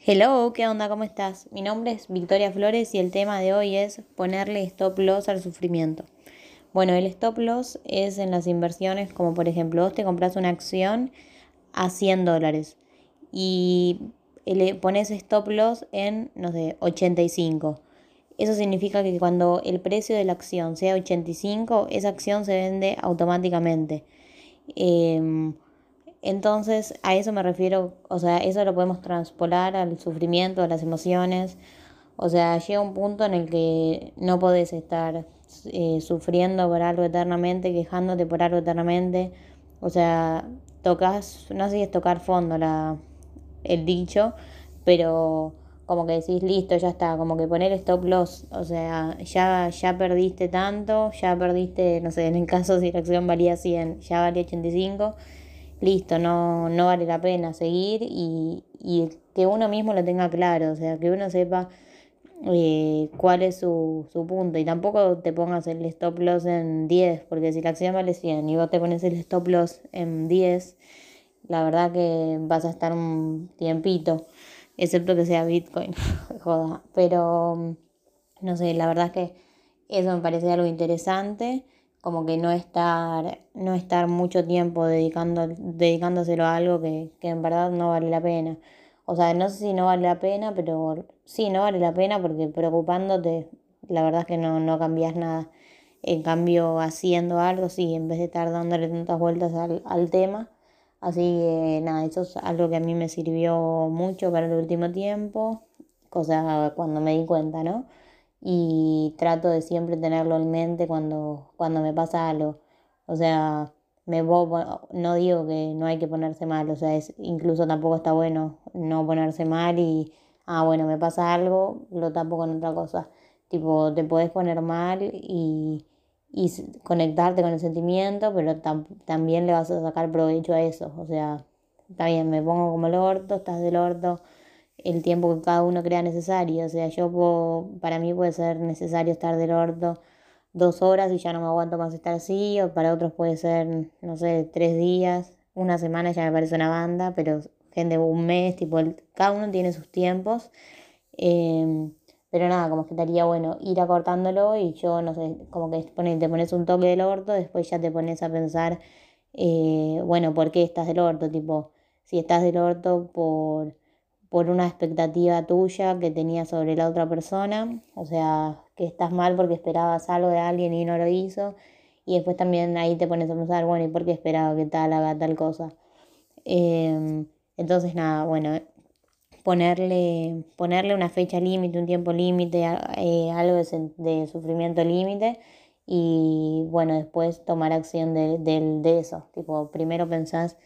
Hello, ¿qué onda? ¿Cómo estás? Mi nombre es Victoria Flores y el tema de hoy es ponerle stop loss al sufrimiento. Bueno, el stop loss es en las inversiones como por ejemplo vos te compras una acción a 100 dólares y le pones stop loss en, no sé, 85. Eso significa que cuando el precio de la acción sea 85, esa acción se vende automáticamente. Em, entonces, a eso me refiero, o sea, eso lo podemos transpolar al sufrimiento, a las emociones. O sea, llega un punto en el que no podés estar eh, sufriendo por algo eternamente, quejándote por algo eternamente. O sea, tocas, no sé si es tocar fondo la, el dicho, pero como que decís, listo, ya está, como que poner stop loss, o sea, ya, ya perdiste tanto, ya perdiste, no sé, en el caso si la acción valía 100, ya valía 85 listo, no, no vale la pena seguir y, y que uno mismo lo tenga claro, o sea, que uno sepa eh, cuál es su, su punto. Y tampoco te pongas el stop loss en 10, porque si la acción vale 100 y vos te pones el stop loss en 10, la verdad que vas a estar un tiempito, excepto que sea Bitcoin, joda, pero no sé, la verdad es que eso me parece algo interesante como que no estar, no estar mucho tiempo dedicando, dedicándoselo a algo que, que en verdad no vale la pena. O sea, no sé si no vale la pena, pero sí, no vale la pena porque preocupándote, la verdad es que no, no cambias nada. En cambio, haciendo algo, sí, en vez de estar dándole tantas vueltas al, al tema. Así que nada, eso es algo que a mí me sirvió mucho para el último tiempo, cosa cuando me di cuenta, ¿no? Y trato de siempre tenerlo en mente cuando, cuando me pasa algo. O sea, me no digo que no hay que ponerse mal, o sea, es, incluso tampoco está bueno no ponerse mal y, ah, bueno, me pasa algo, lo tapo con otra cosa. Tipo, te puedes poner mal y, y conectarte con el sentimiento, pero también le vas a sacar provecho a eso. O sea, está bien, me pongo como el orto, estás del orto el tiempo que cada uno crea necesario. O sea, yo puedo, para mí puede ser necesario estar del orto dos horas y ya no me aguanto más estar así, o para otros puede ser, no sé, tres días, una semana ya me parece una banda, pero gente un mes, tipo, cada uno tiene sus tiempos. Em, pero nada, como que estaría bueno ir acortándolo y yo, no sé, como que te pones un toque del orto, después ya te pones a pensar, eh, bueno, ¿por qué estás del orto? Tipo, si estás del orto por por una expectativa tuya que tenías sobre la otra persona, o sea, que estás mal porque esperabas algo de alguien y no lo hizo, y después también ahí te pones a pensar, bueno, ¿y por qué esperaba que tal haga tal cosa? Em, entonces, nada, bueno, ponerle, ponerle una fecha límite, un tiempo límite, eh, algo de, sufrimiento límite, y bueno, después tomar acción de, de eso, tipo, primero pensás,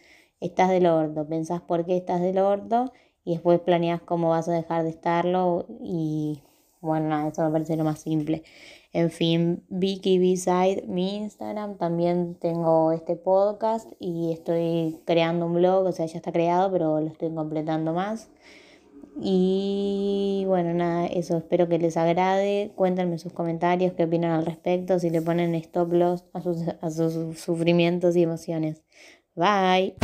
estás del orto, pensás por qué estás del orto, y después planeas cómo vas a dejar de estarlo y bueno, nada, eso me parece lo más simple. En fin, Vicky B-Side, mi Instagram, también tengo este podcast y estoy creando un blog, o sea, ya está creado, pero lo estoy completando más. Y bueno, nada, eso espero que les agrade. Cuéntenme sus comentarios, qué opinan al respecto, si le ponen stop loss a sus, a sus sufrimientos y emociones. Bye.